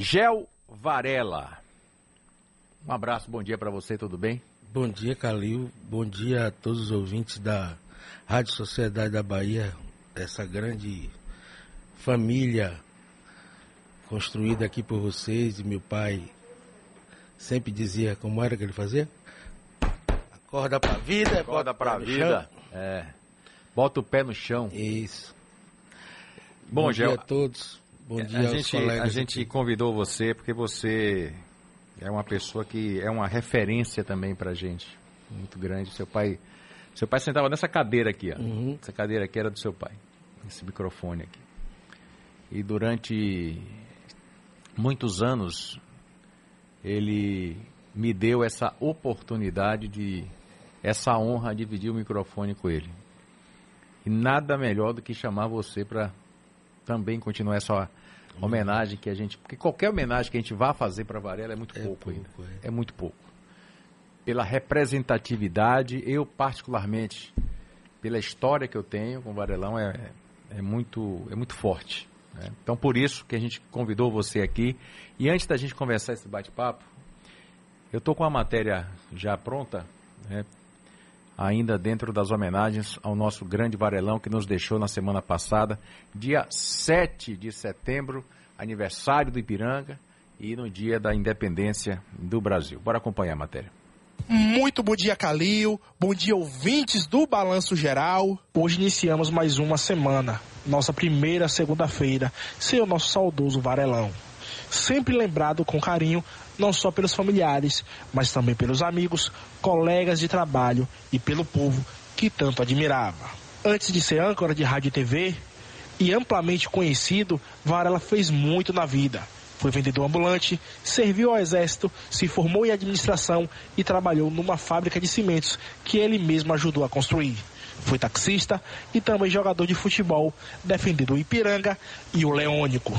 Gel Varela. Um abraço, bom dia para você, tudo bem? Bom dia, Calil. Bom dia a todos os ouvintes da Rádio Sociedade da Bahia, essa grande família construída aqui por vocês. E meu pai sempre dizia como era que ele fazia? Acorda pra vida, acorda pra vida. É. Bota o pé no chão. Isso. Bom, Bom dia a todos. Bom dia a gente, colegas. A gente convidou você porque você é uma pessoa que é uma referência também pra gente. Muito grande. Seu pai, seu pai sentava nessa cadeira aqui, ó. Uhum. Essa cadeira aqui era do seu pai. Esse microfone aqui. E durante muitos anos ele me deu essa oportunidade de essa honra de dividir o microfone com ele. E nada melhor do que chamar você para também continuar essa homenagem que a gente. Porque qualquer homenagem que a gente vá fazer para Varela é muito é pouco, pouco ainda. É. é muito pouco. Pela representatividade, eu particularmente, pela história que eu tenho com o Varelão, é, é, muito, é muito forte. Né? Então, por isso que a gente convidou você aqui. E antes da gente conversar esse bate-papo, eu estou com a matéria já pronta, né? Ainda dentro das homenagens ao nosso grande Varelão que nos deixou na semana passada, dia 7 de setembro, aniversário do Ipiranga e no dia da independência do Brasil. Bora acompanhar a matéria. Muito bom dia, Calil. Bom dia, ouvintes do Balanço Geral. Hoje iniciamos mais uma semana, nossa primeira segunda-feira, sem o nosso saudoso Varelão. Sempre lembrado com carinho não só pelos familiares, mas também pelos amigos, colegas de trabalho e pelo povo que tanto admirava. Antes de ser âncora de rádio e TV e amplamente conhecido, Varela fez muito na vida. Foi vendedor ambulante, serviu ao exército, se formou em administração e trabalhou numa fábrica de cimentos que ele mesmo ajudou a construir. Foi taxista e também jogador de futebol, defendendo o Ipiranga e o Leônico.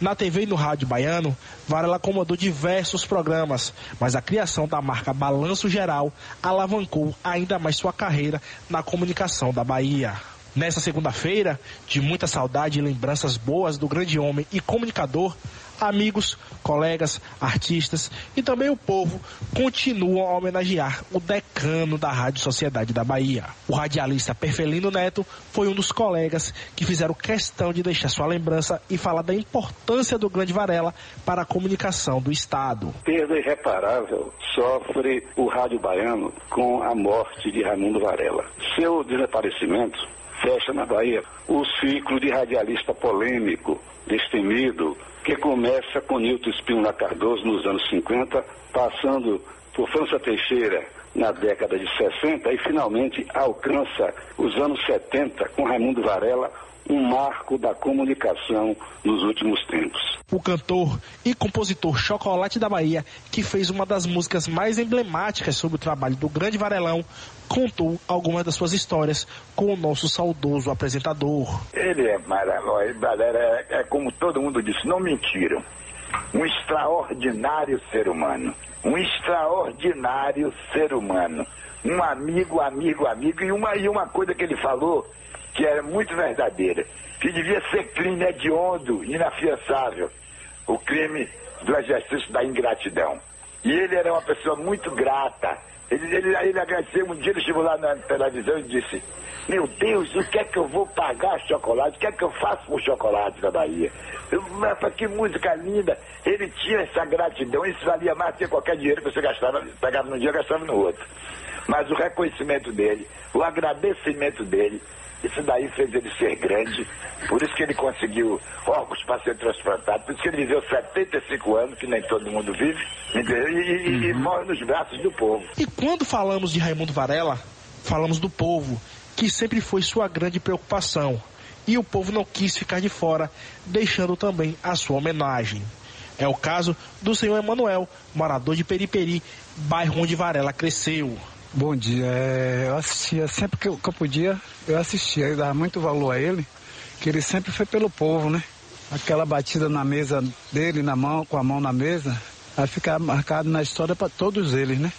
Na TV e no rádio baiano, Varela comandou diversos programas, mas a criação da marca Balanço Geral alavancou ainda mais sua carreira na comunicação da Bahia. Nessa segunda-feira, de muita saudade e lembranças boas do grande homem e comunicador, amigos, colegas, artistas e também o povo continuam a homenagear o decano da Rádio Sociedade da Bahia. O radialista Perfelino Neto foi um dos colegas que fizeram questão de deixar sua lembrança e falar da importância do Grande Varela para a comunicação do Estado. Perda irreparável sofre o rádio baiano com a morte de Raimundo Varela. Seu desaparecimento fecha na Bahia. O ciclo de radialista polêmico, destemido, que começa com Nilton Espínola Cardoso nos anos 50, passando por França Teixeira na década de 60 e finalmente alcança os anos 70 com Raimundo Varela, um marco da comunicação nos últimos tempos. O cantor e compositor Chocolate da Bahia, que fez uma das músicas mais emblemáticas sobre o trabalho do grande Varelão, contou algumas das suas histórias com o nosso saudoso apresentador. Ele é maravilhoso, é, é como todo mundo disse, não mentiram. Um extraordinário ser humano. Um extraordinário ser humano. Um amigo, amigo, amigo. E uma, e uma coisa que ele falou que era muito verdadeira, que devia ser crime hediondo, inafiançável, o crime do exercício da ingratidão. E ele era uma pessoa muito grata. Ele, ele, ele agradeceu, um dia ele chegou lá na televisão e disse, meu Deus, o que é que eu vou pagar chocolate? O que é que eu faço com chocolate da Bahia? Eu, mas que música linda! Ele tinha essa gratidão, isso valia mais do que qualquer dinheiro que você gastava, pegava num dia gastava no outro. Mas o reconhecimento dele, o agradecimento dele, isso daí fez ele ser grande, por isso que ele conseguiu órgãos para ser transplantado, por isso que ele viveu 75 anos, que nem todo mundo vive, e, e, uhum. e morre nos braços do povo. E quando falamos de Raimundo Varela, falamos do povo, que sempre foi sua grande preocupação. E o povo não quis ficar de fora, deixando também a sua homenagem. É o caso do senhor Emanuel, morador de Periperi, bairro onde Varela cresceu. Bom dia. É, eu assistia, sempre que eu, que eu, podia, eu assistia. Eu dava muito valor a ele, que ele sempre foi pelo povo, né? Aquela batida na mesa dele, na mão, com a mão na mesa, vai ficar marcado na história para todos eles, né?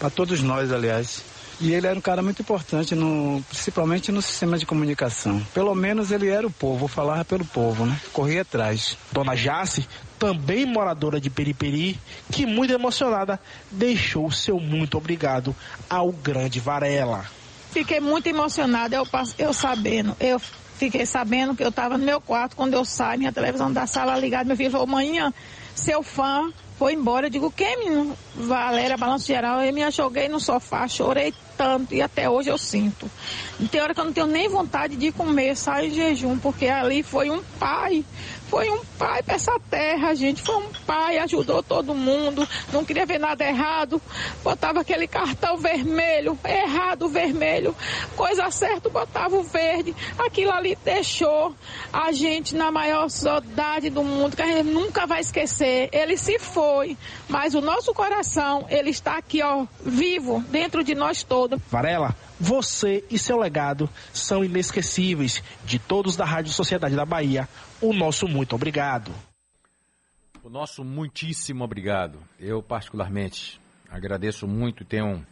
Para todos nós, aliás. E ele era um cara muito importante, no, principalmente no sistema de comunicação. Pelo menos ele era o povo, falava pelo povo, né? Corria atrás. Dona Jace, também moradora de Periperi, que muito emocionada deixou seu muito obrigado ao grande Varela. Fiquei muito emocionada, eu, eu sabendo. Eu fiquei sabendo que eu estava no meu quarto, quando eu saio, minha televisão da sala ligada, meu filho falou, manhã, seu fã foi embora. Eu digo, quem, menino? Valéria, balanço geral. Eu me joguei no sofá, chorei tanto e até hoje eu sinto. Tem hora que eu não tenho nem vontade de comer, saio em jejum, porque ali foi um pai foi um pai para essa terra, gente. Foi um pai, ajudou todo mundo, não queria ver nada errado. Botava aquele cartão vermelho, errado vermelho, coisa certa, botava o verde. Aquilo ali deixou a gente na maior saudade do mundo, que a gente nunca vai esquecer. Ele se foi, mas o nosso coração, ele está aqui, ó, vivo, dentro de nós todos. Varela, você e seu legado são inesquecíveis. De todos da Rádio Sociedade da Bahia, o nosso muito obrigado. O nosso muitíssimo obrigado. Eu, particularmente, agradeço muito e tenho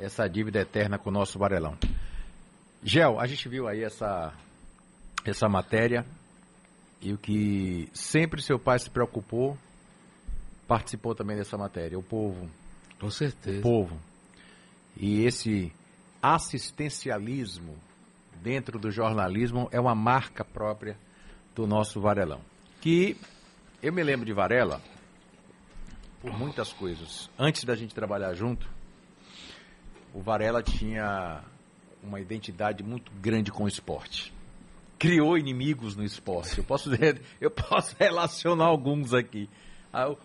essa dívida eterna com o nosso Varelão. Gel, a gente viu aí essa, essa matéria e o que sempre seu pai se preocupou, participou também dessa matéria. O povo. Com certeza. O povo. E esse assistencialismo dentro do jornalismo é uma marca própria do nosso Varelão. Que eu me lembro de Varela por muitas coisas. Antes da gente trabalhar junto, o Varela tinha uma identidade muito grande com o esporte. Criou inimigos no esporte. Eu posso, eu posso relacionar alguns aqui.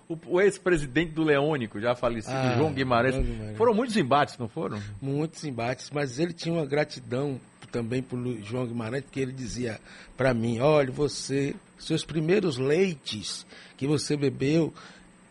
O, o ex-presidente do Leônico, já falecido, ah, João, Guimarães. João Guimarães. Foram muitos embates, não foram? Muitos embates, mas ele tinha uma gratidão também por João Guimarães, porque ele dizia para mim: olha, você, seus primeiros leites que você bebeu,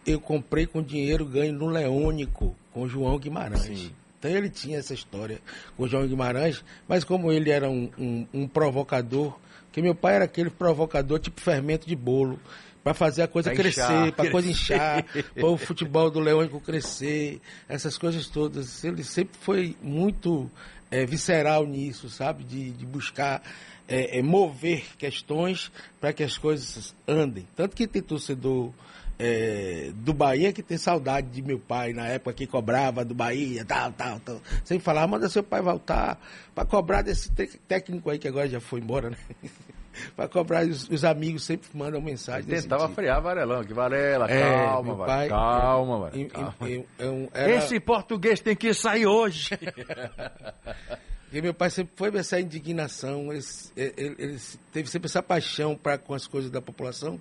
eu comprei com dinheiro ganho no Leônico, com João Guimarães. Sim. Então ele tinha essa história com João Guimarães, mas como ele era um, um, um provocador, que meu pai era aquele provocador tipo fermento de bolo para fazer a coisa pra crescer, para coisa inchar, para o futebol do Leônico crescer, essas coisas todas. Ele sempre foi muito é, visceral nisso, sabe? De, de buscar é, é, mover questões para que as coisas andem. Tanto que tem torcedor é, do Bahia que tem saudade de meu pai na época que cobrava do Bahia, tal, tal, tal. Sem falar, manda seu pai voltar para cobrar desse técnico aí que agora já foi embora, né? para cobrar. Os, os, amigos sempre mandam mensagem. Tentava tipo. frear Varelão, que Varela, é, calma, pai, calma, é, calma. era... Esse português tem que sair hoje. Porque meu pai sempre foi essa indignação, ele, ele, ele teve sempre essa paixão para com as coisas da população.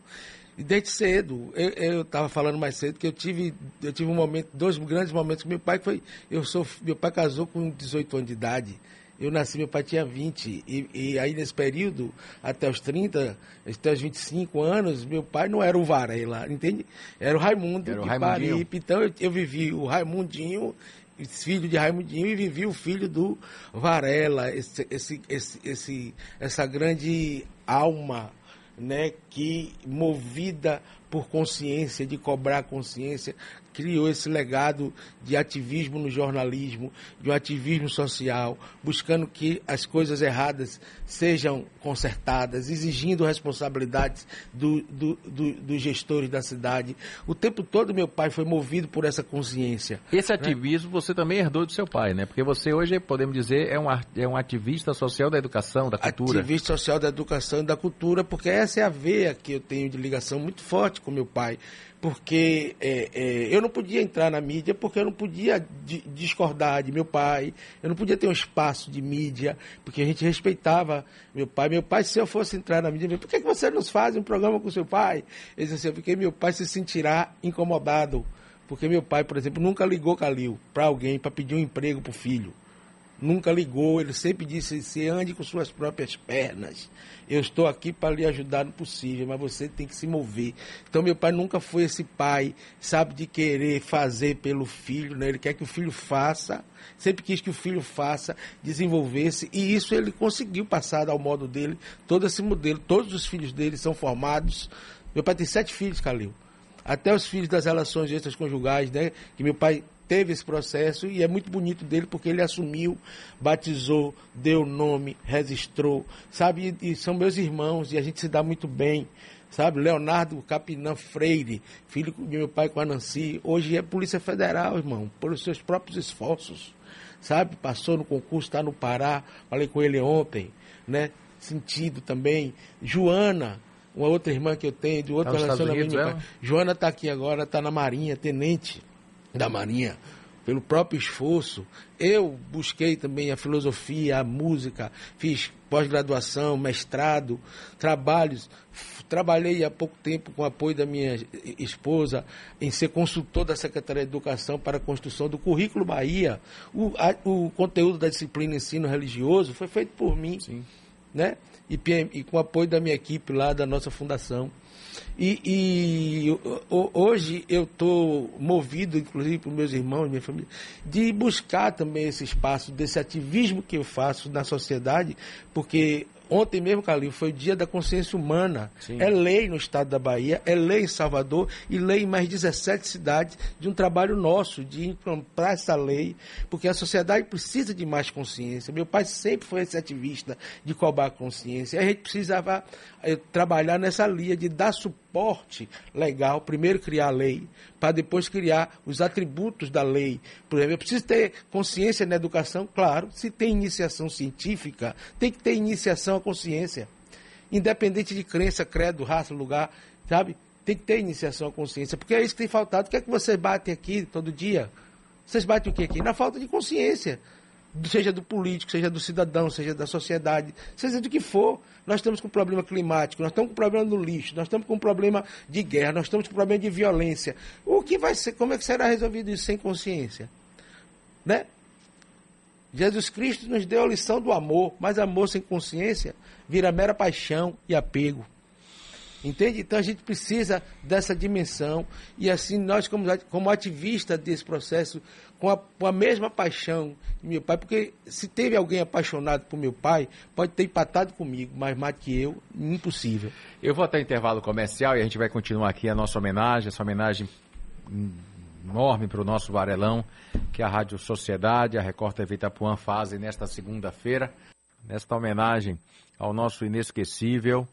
E desde cedo, eu estava falando mais cedo que eu tive, eu tive um momento, dois grandes momentos com meu pai, que foi, eu sou, meu pai casou com 18 anos de idade. Eu nasci, meu pai tinha 20. E, e, aí, nesse período, até os 30, até os 25 anos, meu pai não era o Varela, entende? Era o Raimundo era o de Paripe. Então, eu, eu vivi o Raimundinho, filho de Raimundinho, e vivi o filho do Varela, esse, esse, esse, esse, essa grande alma, né, que movida por consciência, de cobrar consciência, criou esse legado de ativismo no jornalismo, de um ativismo social, buscando que as coisas erradas sejam consertadas, exigindo responsabilidades do, do, do, dos gestores da cidade. O tempo todo meu pai foi movido por essa consciência. Esse né? ativismo você também herdou do seu pai, né? Porque você hoje, podemos dizer, é um, é um ativista social da educação, da cultura. Ativista social da educação e da cultura, porque essa é a veia que eu tenho de ligação muito forte com meu pai porque é, é, eu não podia entrar na mídia porque eu não podia discordar de meu pai, eu não podia ter um espaço de mídia, porque a gente respeitava meu pai. Meu pai, se eu fosse entrar na mídia, por que, que você não faz um programa com seu pai? Ele disse assim, porque meu pai se sentirá incomodado, porque meu pai, por exemplo, nunca ligou Calil para alguém para pedir um emprego para o filho nunca ligou, ele sempre disse: se ande com suas próprias pernas. Eu estou aqui para lhe ajudar no possível, mas você tem que se mover. Então, meu pai nunca foi esse pai, sabe, de querer fazer pelo filho, né? Ele quer que o filho faça, sempre quis que o filho faça, desenvolvesse, e isso ele conseguiu passar ao modo dele, todo esse modelo. Todos os filhos dele são formados. Meu pai tem sete filhos, Calil. Até os filhos das relações extraconjugais, né? Que meu pai teve esse processo e é muito bonito dele porque ele assumiu, batizou, deu nome, registrou, sabe? E, e são meus irmãos e a gente se dá muito bem, sabe? Leonardo Capinã Freire, filho de meu pai com a Nancy, hoje é Polícia Federal, irmão, pelos seus próprios esforços, sabe? Passou no concurso, está no Pará, falei com ele ontem, né? Sentido também. Joana, uma outra irmã que eu tenho, de outro Tá relacionamento. Estados meu Unidos, pai. Joana está aqui agora, está na Marinha, tenente da Marinha, pelo próprio esforço. Eu busquei também a filosofia, a música, fiz pós-graduação, mestrado, trabalhos. Trabalhei há pouco tempo com o apoio da minha esposa em ser consultor da Secretaria de Educação para a construção do Currículo Bahia. O, a- o conteúdo da disciplina ensino religioso foi feito por mim Sim. né? E, e com o apoio da minha equipe lá, da nossa fundação. E, e hoje eu estou movido, inclusive por meus irmãos, minha família, de buscar também esse espaço, desse ativismo que eu faço na sociedade, porque ontem mesmo, Calil, foi o dia da consciência humana. Sim. É lei no estado da Bahia, é lei em Salvador e lei em mais 17 cidades de um trabalho nosso, de implantar essa lei, porque a sociedade precisa de mais consciência. Meu pai sempre foi esse ativista de cobrar consciência. A gente precisava eh, trabalhar nessa linha de dar suporte legal, primeiro criar a lei, para depois criar os atributos da lei. Por exemplo, eu preciso ter consciência na educação, claro, se tem iniciação científica, tem que ter iniciação à consciência independente de crença, credo, raça, lugar, sabe? Tem que ter iniciação à consciência, porque é isso que tem faltado. O que é que você bate aqui todo dia? Vocês batem o que aqui? Na falta de consciência. Seja do político, seja do cidadão, seja da sociedade, seja do que for. Nós estamos com problema climático, nós estamos com problema do lixo, nós estamos com problema de guerra, nós estamos com problema de violência. O que vai ser, como é que será resolvido isso sem consciência? Né? Jesus Cristo nos deu a lição do amor, mas amor sem consciência vira mera paixão e apego. Entende? Então a gente precisa dessa dimensão e assim nós como, como ativistas desse processo, com a, com a mesma paixão de meu pai, porque se teve alguém apaixonado por meu pai, pode ter empatado comigo, mas mais que eu, impossível. Eu vou até intervalo comercial e a gente vai continuar aqui a nossa homenagem, essa homenagem enorme para o nosso Varelão, que a Rádio Sociedade, a Record TV Itapuã fazem nesta segunda-feira, nesta homenagem ao nosso inesquecível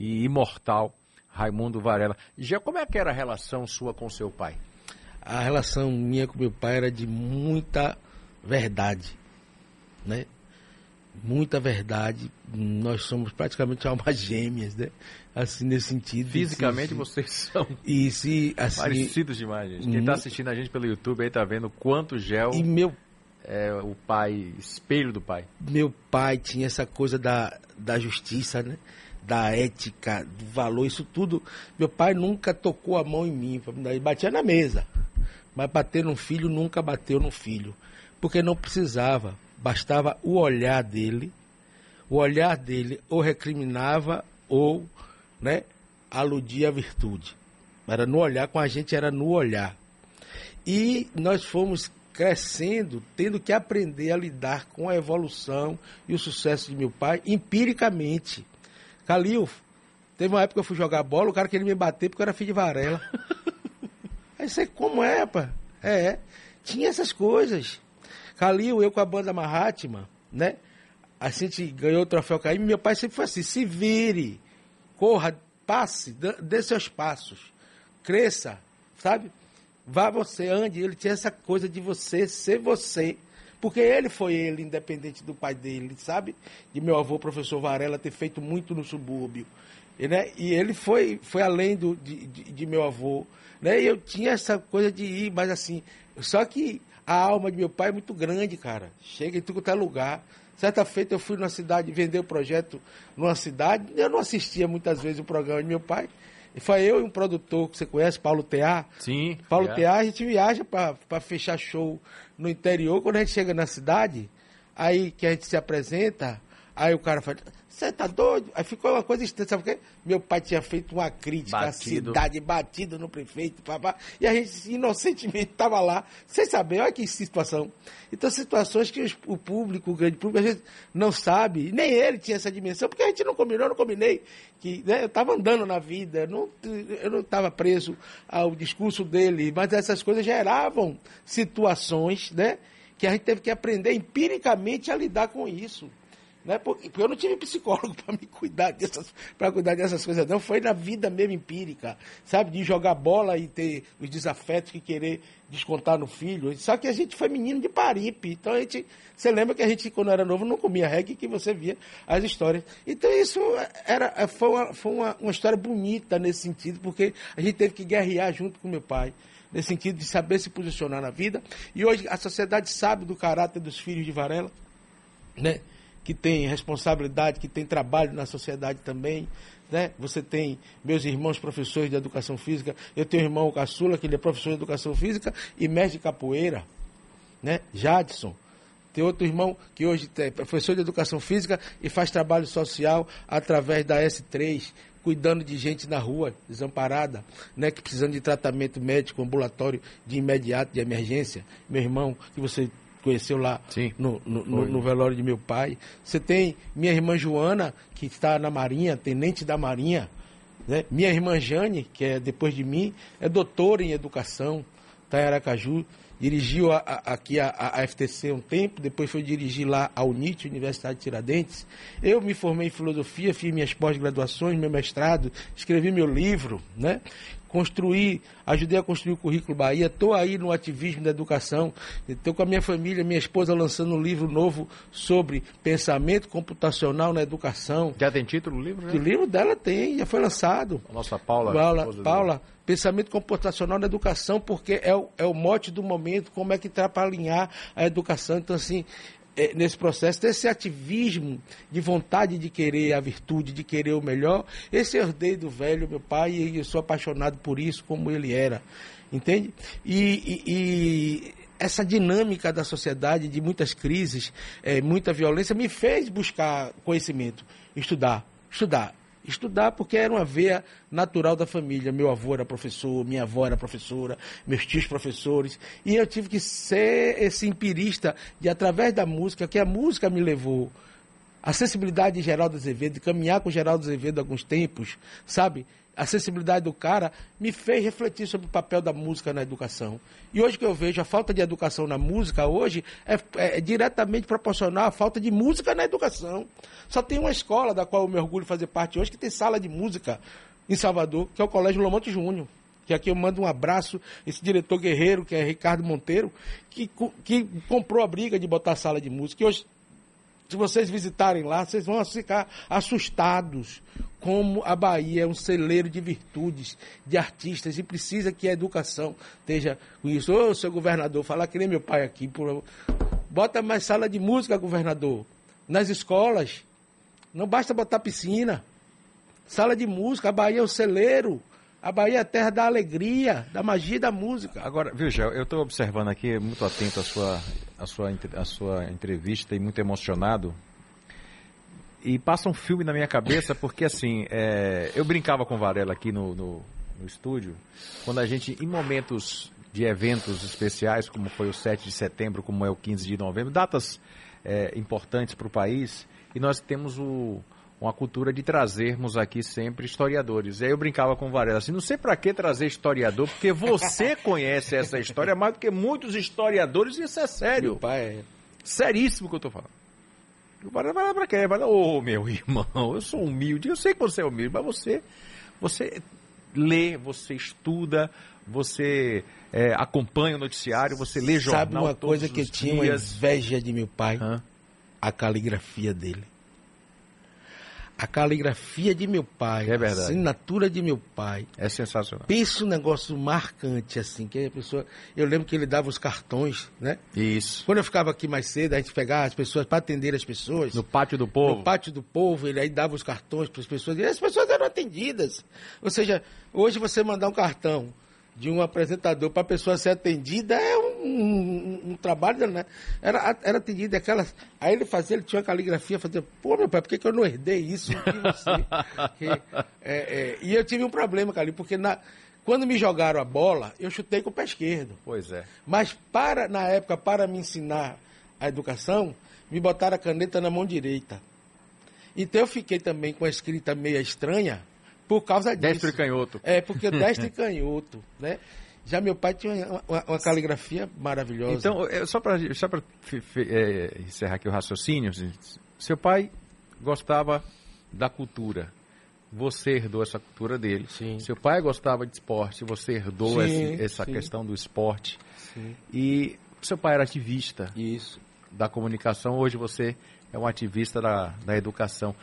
e imortal Raimundo Varela. Já como é que era a relação sua com seu pai? A relação minha com meu pai era de muita verdade, né? Muita verdade. Nós somos praticamente almas gêmeas, né? Assim, nesse sentido. Fisicamente Se- vocês são E se, assim... parecidos demais, gente. Quem está assistindo a gente pelo YouTube aí tá vendo quanto gel E meu é o pai, espelho do pai. meu pai tinha essa coisa da, da justiça, né? Da ética, do valor, isso tudo. Meu pai nunca tocou a mão em mim, ele batia na mesa. Mas bater no filho nunca bateu no filho. Porque não precisava. Bastava o olhar dele. O olhar dele ou recriminava ou né, aludia à virtude. Era no olhar, com a gente era no olhar. E nós fomos crescendo, tendo que aprender a lidar com a evolução e o sucesso de meu pai empiricamente. Calil, teve uma época que eu fui jogar bola, o cara queria me bater porque eu era filho de Varela. Aí você, como é, pá? É, é. tinha essas coisas. Calil, eu com a banda Mahatma, né? A gente ganhou o troféu Caim, meu pai sempre foi assim, se vire, corra, passe, dê dê seus passos, cresça, sabe? Vá você, ande. Ele tinha essa coisa de você ser você. Porque ele foi ele, independente do pai dele, sabe? De meu avô, professor Varela, ter feito muito no subúrbio. E, né? e ele foi, foi além do, de, de, de meu avô. Né? E eu tinha essa coisa de ir, mas assim. Só que a alma de meu pai é muito grande, cara. Chega em tudo quanto é lugar. Certa feita eu fui numa cidade vender o projeto numa cidade. Eu não assistia muitas vezes o programa de meu pai. E foi eu e um produtor que você conhece, Paulo Tear. Sim. Paulo é. Tear, a gente viaja para fechar show no interior. Quando a gente chega na cidade, aí que a gente se apresenta, Aí o cara fala, você tá doido? Aí ficou uma coisa estranha, sabe por quê? Meu pai tinha feito uma crítica Batido. à cidade, batido no prefeito, papá, e a gente inocentemente estava lá, sem saber, olha que situação. Então, situações que os- o público, o grande público, às vezes não sabe, nem ele tinha essa dimensão, porque a gente não combinou, eu não combinei, que né, eu estava andando na vida, não, eu não estava preso ao discurso dele, mas essas coisas geravam situações, né, que a gente teve que aprender empiricamente a lidar com isso. Né? Porque eu não tive psicólogo para me cuidar dessas, para cuidar dessas coisas, não. Foi na vida mesmo empírica, sabe? De jogar bola e ter os desafetos que querer descontar no filho. Só que a gente foi menino de paripe. Então a gente. Você lembra que a gente, quando era novo, não comia reggae que você via as histórias. Então isso era, foi, uma, foi uma, uma história bonita nesse sentido, porque a gente teve que guerrear junto com meu pai nesse sentido de saber se posicionar na vida. E hoje a sociedade sabe do caráter dos filhos de Varela, né? Que tem responsabilidade, que tem trabalho na sociedade também. Né? Você tem meus irmãos professores de educação física, eu tenho um irmão caçula, que ele é professor de educação física e mestre de capoeira, né? Jadson. Tem outro irmão que hoje é professor de educação física e faz trabalho social através da S3, cuidando de gente na rua, desamparada, né, que precisando de tratamento médico ambulatório de imediato, de emergência. Meu irmão, que você conheceu lá Sim. no, no, no- no velório de meu pai. Você tem minha irmã Joana, que está na Marinha, tenente da Marinha. né? Minha irmã Jane, que é depois de mim, é doutora em educação, está em Aracaju. Dirigiu a- a- aqui a, a- a FTC um tempo, depois foi dirigir lá a UNIT, Universidade de Tiradentes. Eu me formei em filosofia, fiz minhas pós-graduações, meu mestrado, escrevi meu livro, né? Construí, ajudei a construir o currículo Bahia, estou aí no ativismo da educação, estou com a minha família, minha esposa lançando um livro novo sobre pensamento computacional na educação. Já tem título o livro? O Né? livro dela tem, já foi lançado. A nossa Paula. Paula. Paula, pensamento computacional na educação, porque é o, é o mote do momento, como é que está para alinhar a educação. Então, assim, nesse processo, desse ativismo de vontade de querer a virtude, de querer o melhor, esse herdei do velho, meu pai, e eu sou apaixonado por isso, como ele era. Entende? E, e- e essa dinâmica da sociedade, de muitas crises, eh, muita violência, me fez buscar conhecimento, estudar, estudar. Estudar porque era uma veia natural da família. Meu avô era professor, minha avó era professora, meus tios professores. E eu tive que ser esse empirista de, através da música, que a música me levou. A sensibilidade de Geraldo Azevedo, de caminhar com Geraldo Azevedo alguns tempos, sabe? A sensibilidade do cara me fez refletir sobre o papel da música na educação. E hoje que eu vejo a falta de educação na música, hoje é, é- diretamente proporcional à falta de música na educação. Só tem uma escola da qual eu me orgulho fazer parte hoje que tem sala de música em Salvador, que é o Colégio Lomonte Júnior. Que aqui eu mando um abraço, esse diretor guerreiro, que é Ricardo Monteiro, que, que comprou a briga de botar sala de música. E hoje se vocês visitarem lá, vocês vão ficar assustados como a Bahia é um celeiro de virtudes, de artistas, e precisa que a educação esteja com isso. Ô, seu governador, falar que nem meu pai aqui, por... bota mais sala de música, governador, nas escolas. Não basta botar piscina. Sala de música, a Bahia é um celeiro. A Bahia é a terra da alegria, da magia e da música. Agora, viu, Gel, eu estou observando aqui, muito atento à sua, à, sua, à sua entrevista e muito emocionado. E passa um filme na minha cabeça, porque assim, é, eu brincava com Varela aqui no, no, no estúdio, quando a gente, em momentos de eventos especiais, como foi o 7 de setembro, como é o 15 de novembro, datas é, importantes para o país, e nós temos o, uma cultura de trazermos aqui sempre historiadores. E aí eu brincava com o Varela assim, não sei para que trazer historiador, porque você conhece essa história mais do que muitos historiadores, e isso é sério. Meu pai é Seríssimo que eu tô falando. O Varela vai lá pra quê? Vai lá, ô meu irmão, eu sou humilde, eu sei que você é humilde, mas você, você lê, você estuda, você é, acompanha o noticiário, você lê jornal Sabe uma coisa que eu os tinha uma dias. inveja de meu pai? Hã? A caligrafia dele. A caligrafia de meu pai, É a assinatura de meu pai. É sensacional. Pensa um negócio marcante, assim, que a pessoa. Eu lembro que ele dava os cartões, né? Isso. Quando eu ficava aqui mais cedo, a gente pegava as pessoas para atender as pessoas. No pátio do povo. No pátio do povo, ele aí dava os cartões para as pessoas e as pessoas eram atendidas. Ou seja, hoje você mandar um cartão de um apresentador para a pessoa ser atendida é um, um, um, trabalho, né? Era, era atendida aquelas. Aí ele fazia, ele tinha uma caligrafia, fazia, pô, meu pai, por que, que eu não herdei isso de você? que, é, é, e eu tive um problema, Cali, porque na, quando me jogaram a bola, eu chutei com o pé esquerdo. Pois é. Mas para, na época, para me ensinar a educação, me botaram a caneta na mão direita. Então eu fiquei também com a escrita meia estranha por causa disso. Destro e canhoto. É, porque destro e canhoto, né? Já meu pai tinha uma, uma, uma caligrafia maravilhosa. Então, só para só é, encerrar aqui o raciocínio, seu pai gostava da cultura. Você herdou essa cultura dele. Sim. Seu pai gostava de esporte, você herdou sim, esse, essa sim. questão do esporte. Sim. E seu pai era ativista. Isso. Da comunicação, hoje você é um ativista da, da educação.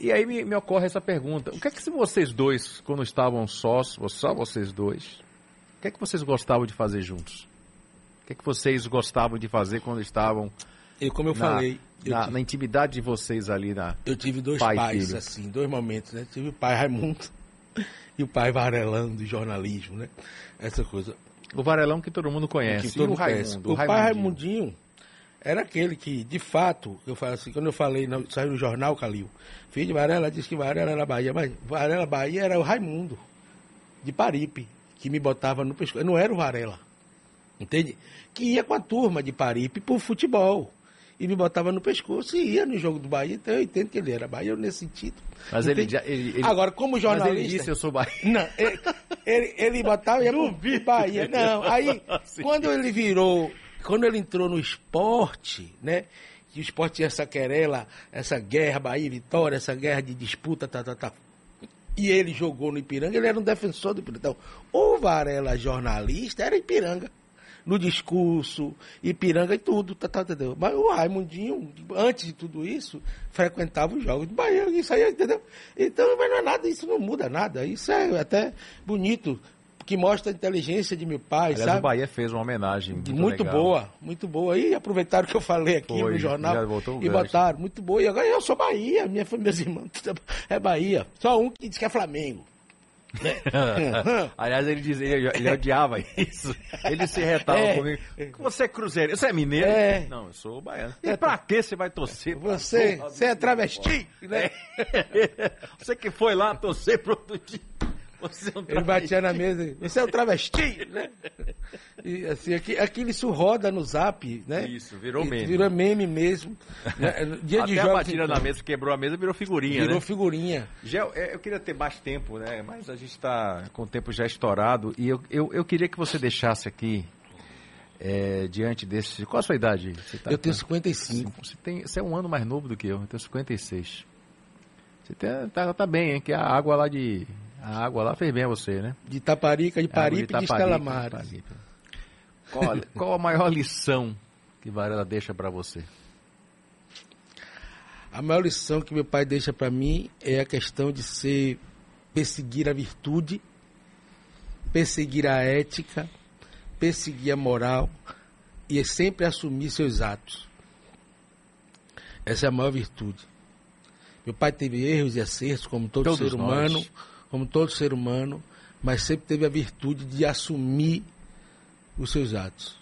E aí me, me, ocorre essa pergunta: o que é que se vocês dois, quando estavam sós, só vocês dois, o que é que vocês gostavam de fazer juntos? O que é que vocês gostavam de fazer quando estavam. Eu, como eu na, falei. Eu na, tive, na, intimidade de vocês ali na. Eu tive dois pai pais, assim, dois momentos, né? Tive o pai Raimundo e o pai Varelão do jornalismo, né? Essa coisa. O Varelão que todo mundo conhece. Que todo mundo o Raimundo, conhece. O, o pai Raimundinho era aquele que, de fato, eu falo assim, quando eu falei, saiu no jornal, Calil, filho de Varela disse que Varela era Bahia, mas Varela Bahia era o Raimundo, de Paripe, que me botava no pescoço. Não era o Varela, entende? Que ia com a turma de Paripe pro futebol. E me botava no pescoço e ia no jogo do Bahia, então eu entendo que ele era Bahia nesse sentido. Mas ele, já, ele, ele, Agora, como jornalista. Mas ele disse eu sou Bahia. Não, ele, ele, ele botava e ia pro Bahia. Não, aí, quando ele virou quando ele entrou no esporte, né? Que o esporte tinha essa querela, essa guerra Bahia Vitória, essa guerra de disputa, tá, tá, tá. E ele jogou no Ipiranga, ele era um defensor do Ipiranga. Então, o Varela jornalista era Ipiranga. No discurso, Ipiranga e tudo, tá, tá, entendeu? Mas o Raimundinho, antes de tudo isso, frequentava os jogos do Bahia, isso aí, entendeu? Então, mas não é nada, isso não muda nada. Isso é até bonito que mostra a inteligência de meu pai, Aliás, sabe? o Bahia fez uma homenagem muito, muito boa, muito boa. E aproveitaram que eu falei aqui Foi, no jornal e botaram, muito boa. E agora eu sou Bahia, minha família, meus irmãos é Bahia. Só um que diz que é Flamengo. Né? Aliás, ele dizia, ele, ele, odiava isso. Ele se retava é, comigo. Você é cruzeiro, você é mineiro? É. Não, eu sou baiano. E pra que você vai torcer? Você, você é travesti, né? você que foi lá torcer pro outro time. Você é um ele batia na mesa, você é um travesti, né? E assim, aqui, aquilo isso roda no zap, né? Isso, virou meme. Virou meme mesmo. Né? Dia Até de jogos, a batida então, na mesa, quebrou a mesa, virou figurinha, Virou né? figurinha. Gel, é, eu queria ter mais tempo, né? Mas a gente está com o tempo já estourado e eu, eu, eu queria que você deixasse aqui é, diante desse. Qual a sua idade? Tá, eu tenho 55. Você, tem, você é um ano mais novo do que eu, eu tenho 56. Você tá, tá, tá bem, hein? Que a água lá de, a água lá fez bem a você, né? De Taparica, de Paripe e de Estela Mares. Qual, qual a maior lição que Varela deixa para você? A maior lição que meu pai deixa para mim é a questão de ser perseguir a virtude, perseguir a ética, perseguir a moral e é sempre assumir seus atos. Essa é a maior virtude. Meu pai teve erros e acertos, como todo Todos ser humano. Nós como todo ser humano, mas sempre teve a virtude de assumir os seus atos,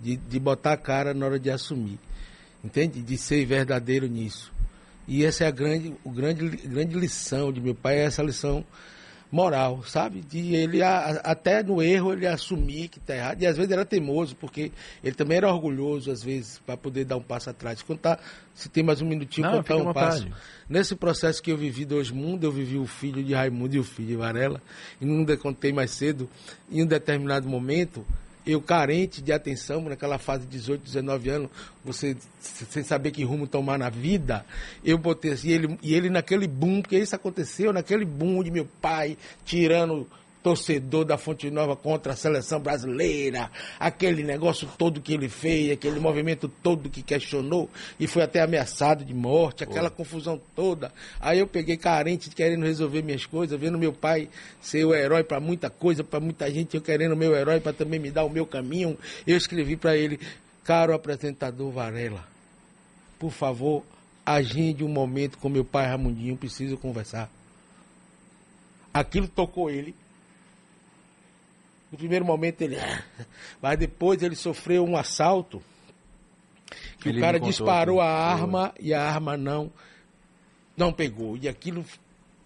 de, de botar a cara na hora de assumir, entende? De ser verdadeiro nisso. E essa é a grande, o grande, grande lição de meu pai, é essa lição moral, sabe? De ele, a, até no erro, ele assumir que está errado. E às vezes era teimoso, porque ele também era orgulhoso, às vezes, para poder dar um passo atrás. Contar, se tem mais um minutinho, Não, contar um passo. Nesse processo que eu vivi dois mundos, eu vivi o filho de Raimundo e o filho de Varela. E não contei mais cedo, em um determinado momento, eu carente de atenção, naquela fase de 18, 19 anos, você sem saber que rumo tomar na vida, eu botei assim, e ele, e ele naquele boom, porque isso aconteceu, naquele boom de meu pai tirando torcedor da Fonte Nova contra a seleção brasileira, aquele negócio todo que ele fez, aquele movimento todo que questionou e foi até ameaçado de morte, aquela Pô. confusão toda. Aí eu peguei carente querendo resolver minhas coisas, vendo meu pai ser o herói para muita coisa, para muita gente, eu querendo meu herói para também me dar o meu caminho. Eu escrevi para ele, caro apresentador Varela, por favor, agende um momento com meu pai Ramundinho, preciso conversar. Aquilo tocou ele No primeiro momento ele. Mas depois ele sofreu um assalto. Que ele o cara disparou a arma e a arma não, não pegou. E aquilo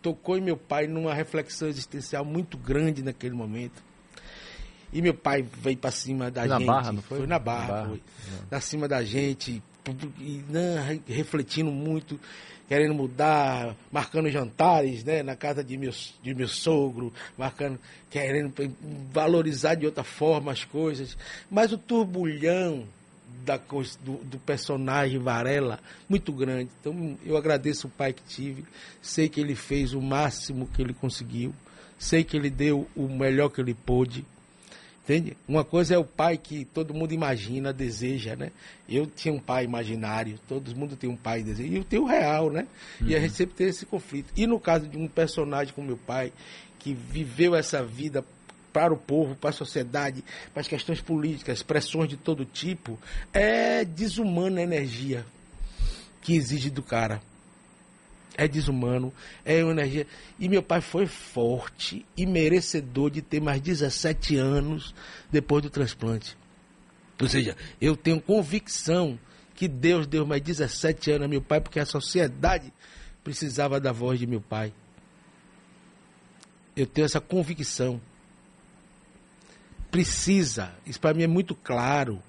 tocou em meu pai numa reflexão existencial muito grande naquele momento. E meu pai veio para cima da na gente. Barra, não foi? Foi na barra, na barra. foi. Na cima da gente, e, não, refletindo muito, querendo mudar, marcando jantares, né, na casa de meu, de meu sogro, marcando, querendo valorizar de outra forma as coisas. Mas o turbulhão da, do, do, personagem Varela, muito grande. Então eu agradeço o pai que tive, sei que ele fez o máximo que ele conseguiu, sei que ele deu o melhor que ele pôde Entende? Uma coisa é o pai que todo mundo imagina, deseja, né? Eu tinha um pai imaginário, todo mundo tem um pai deseja. E eu tenho o real, né? Uhum. E a uhum. gente sempre tem esse conflito. E no caso de um personagem como meu pai, que viveu essa vida para o povo, para a sociedade, para as questões políticas, pressões de todo tipo, é desumana a energia que exige do cara é desumano, é uma energia. E meu pai foi forte e merecedor de ter mais 17 anos depois do transplante. Ou seja, eu tenho convicção que Deus deu mais 17 anos a meu pai, porque a sociedade precisava da voz de meu pai. Eu tenho essa convicção. Precisa, isso para mim é muito claro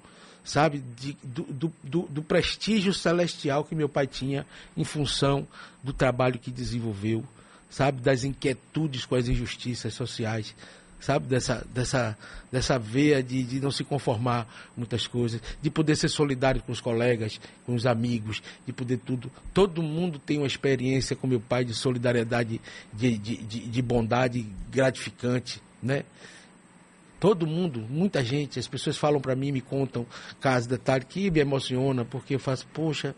sabe, de, do, do, do, prestígio celestial que meu pai tinha em função do trabalho que desenvolveu, sabe, das inquietudes com as injustiças sociais, sabe, dessa, dessa, dessa veia de, de não se conformar muitas coisas, de poder ser solidário com os colegas, com os amigos, de poder tudo. Todo mundo tem uma experiência com meu pai de solidariedade, de, de, de, de bondade gratificante, né? Todo mundo, muita gente, as pessoas falam para mim, me contam casos, detalhes que me emociona, porque eu faço, poxa,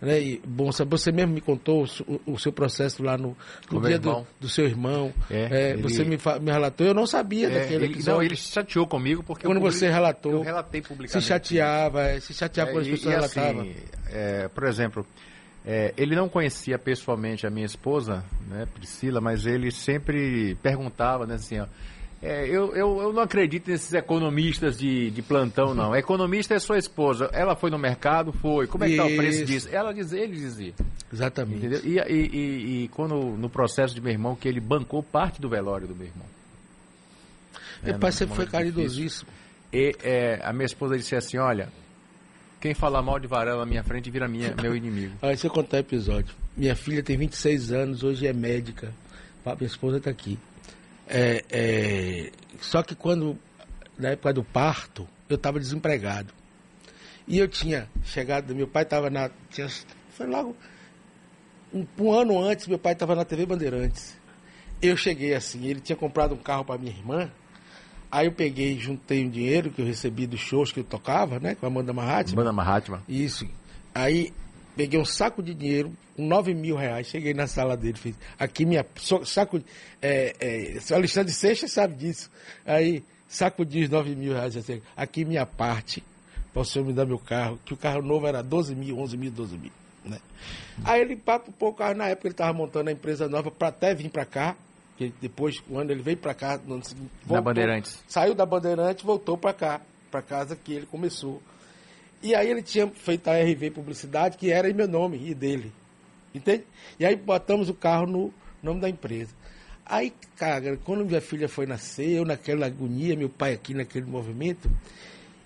né? E, bom, você mesmo me contou o, o seu processo lá no, no dia do, do, seu irmão. É, é, ele... Você me, me, relatou, eu não sabia é, daquele. Ele, não, ele se chateou comigo porque quando você relatou, eu relatei publicamente. Se chateava, é, se chateava quando as pessoas e, relatavam. Assim, é, por exemplo, é, ele não conhecia pessoalmente a minha esposa, né, Priscila, mas ele sempre perguntava, né, assim, ó, é, eu, eu, eu, não acredito nesses economistas de, de plantão, não. Economista é sua esposa. Ela foi no mercado? Foi. Como é que está o preço disso? Ela diz, ele dizia. Exatamente. Entendeu? E, e, e, e, quando no processo de meu irmão, que ele bancou parte do velório do meu irmão. Meu é, pai sempre foi caridosíssimo. E é, a minha esposa disse assim, olha, quem falar mal de Varela na minha frente vira minha, meu inimigo. Olha, deixa eu contar o episódio. Minha filha tem 26 anos, hoje é médica. Minha esposa está aqui. É, é, só que quando, na época do parto, eu estava desempregado. E eu tinha chegado, meu pai estava na. Tinha, foi logo. Um, um ano antes, meu pai estava na TV Bandeirantes. Eu cheguei assim, ele tinha comprado um carro para minha irmã. Aí eu peguei, juntei um dinheiro que eu recebi dos shows que eu tocava, né? Com a Amanda Mahatma. Amanda Mahatma. Isso. Aí peguei um saco de dinheiro, com 9 mil reais, cheguei na sala dele, fiz, aqui minha, saco, é, é, o Alexandre Seixas sabe disso, aí, saco de 9 mil reais, assim, aqui minha parte, para o senhor me dar meu carro, que o carro novo era 12 mil, 11 mil, 12 mil, né? Aí ele papou o carro, na época ele estava montando a empresa nova para até vir para cá, que depois, quando ele veio para cá, voltou, da Bandeirantes. Saiu da Bandeirantes, voltou para cá, para casa que ele começou. E aí ele tinha feito a RV Publicidade, que era em meu nome e dele. Entende? E aí botamos o carro no nome da empresa. Aí, cara, quando minha filha foi nascer, eu naquela agonia, meu pai aqui naquele movimento,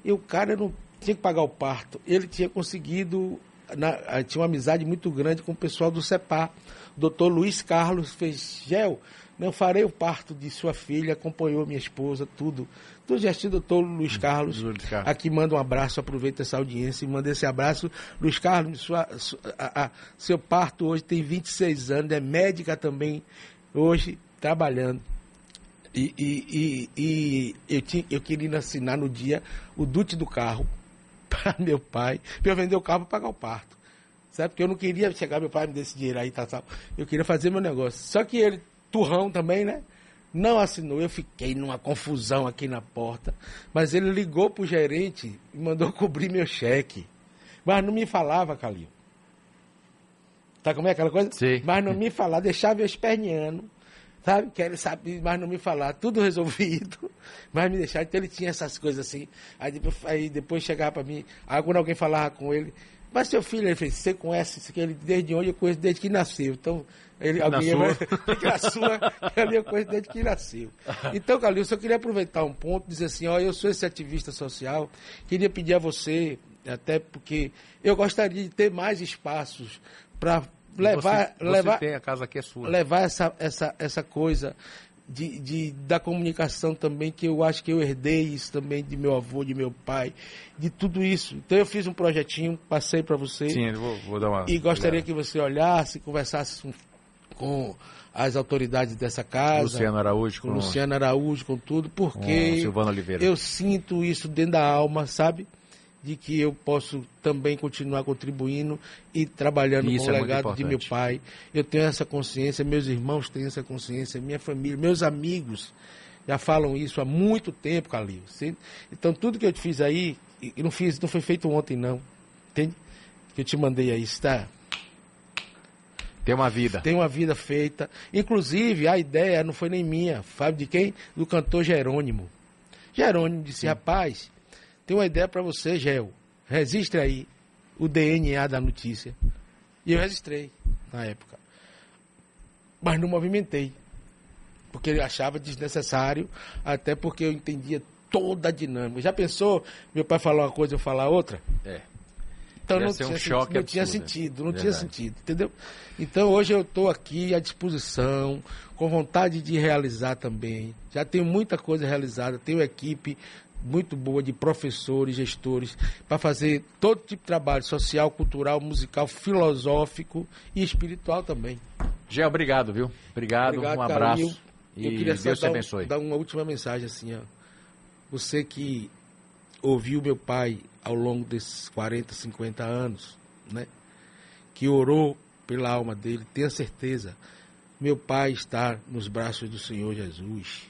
e o cara não tinha que pagar o parto. Ele tinha conseguido, na, tinha uma amizade muito grande com o pessoal do CEPAR. O doutor Luiz Carlos fez, Gel, não farei o parto de sua filha, acompanhou minha esposa, tudo do gestinho do doutor Luiz Carlos, Luiz Carlos, aqui manda um abraço, aproveita essa audiência e manda esse abraço. Luiz Carlos, sua, a, a, seu parto hoje tem 26 anos, é médica também, hoje trabalhando. E, e, e, e eu, tinha, eu queria assinar no dia o dute do carro para meu pai, para eu vender o carro para pagar o parto. Sabe? Porque eu não queria chegar, meu pai me desse dinheiro aí, tá, tá. Eu queria fazer meu negócio. Só que ele, turrão também, né? Não assinou. Eu fiquei numa confusão aqui na porta. Mas ele ligou pro gerente e mandou cobrir meu cheque. Mas não me falava, Calil. Tá como é aquela coisa? Sim. Mas não me falava, deixava eu esperneando. sabe? Querem saber, mas não me falar. Tudo resolvido, mas me deixar. Então ele tinha essas coisas assim. Aí depois, aí depois chegava para mim, aí quando alguém falava com ele, mas seu filho, ele fez, você conhece isso aqui? Ele, desde onde eu conheço desde que nasceu. Então, ele, alguém sua? na sua, ali eu conheço desde que nasceu. Então, Calil, eu queria aproveitar um ponto, dizer assim, ó, eu sou esse ativista social, queria pedir a você, até porque eu gostaria de ter mais espaços para levar, você, você levar, tem, a casa aqui é sua. levar essa, essa, essa coisa de, de, da comunicação também, que eu acho que eu herdei isso também de meu avô, de meu pai, de tudo isso. Então eu fiz um projetinho, passei para você. Sim, eu vou, vou dar uma. E gostaria que você olhasse, conversasse com, com as autoridades dessa casa. Luciano Araújo, com, com Luciano Araújo, com tudo, porque com Silvano Oliveira. eu sinto isso dentro da alma, sabe? De que eu posso também continuar contribuindo e trabalhando Isso com o é muito legado de meu pai. Eu tenho essa consciência, meus irmãos têm essa consciência, minha família, meus amigos já falam isso há muito tempo, Calil. Sim? Então tudo que eu te fiz aí, e não fiz, não foi feito ontem não. Entende? Que eu te mandei aí, está? Tem uma vida. Tem uma vida feita. Inclusive, a ideia não foi nem minha. Fábio de quem? Do cantor Jerônimo. Jerônimo disse, rapaz, tem uma ideia para você, Gel. Registre aí o DNA da notícia. E eu registrei na época. Mas não movimentei. Porque ele achava desnecessário, até porque eu entendia toda a dinâmica. Já pensou meu pai falar uma coisa e eu falar outra? É. Então não, ser um tinha, choque não tinha sentido, não tinha verdade. sentido, entendeu? Então hoje eu estou aqui à disposição, com vontade de realizar também. Já tenho muita coisa realizada, tenho equipe muito boa de professores, gestores, para fazer todo tipo de trabalho social, cultural, musical, filosófico e espiritual também. Gé, obrigado, viu? Obrigado, um abraço. Calil. E Eu queria só Deus te dar, abençoe. dar uma última mensagem assim, ó. Você que ouviu meu pai ao longo desses 40, 50 anos, né? Que orou pela alma dele, tenha certeza, meu pai está nos braços do Senhor Jesus,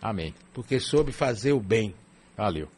Amém. porque soube fazer o bem. Valeu.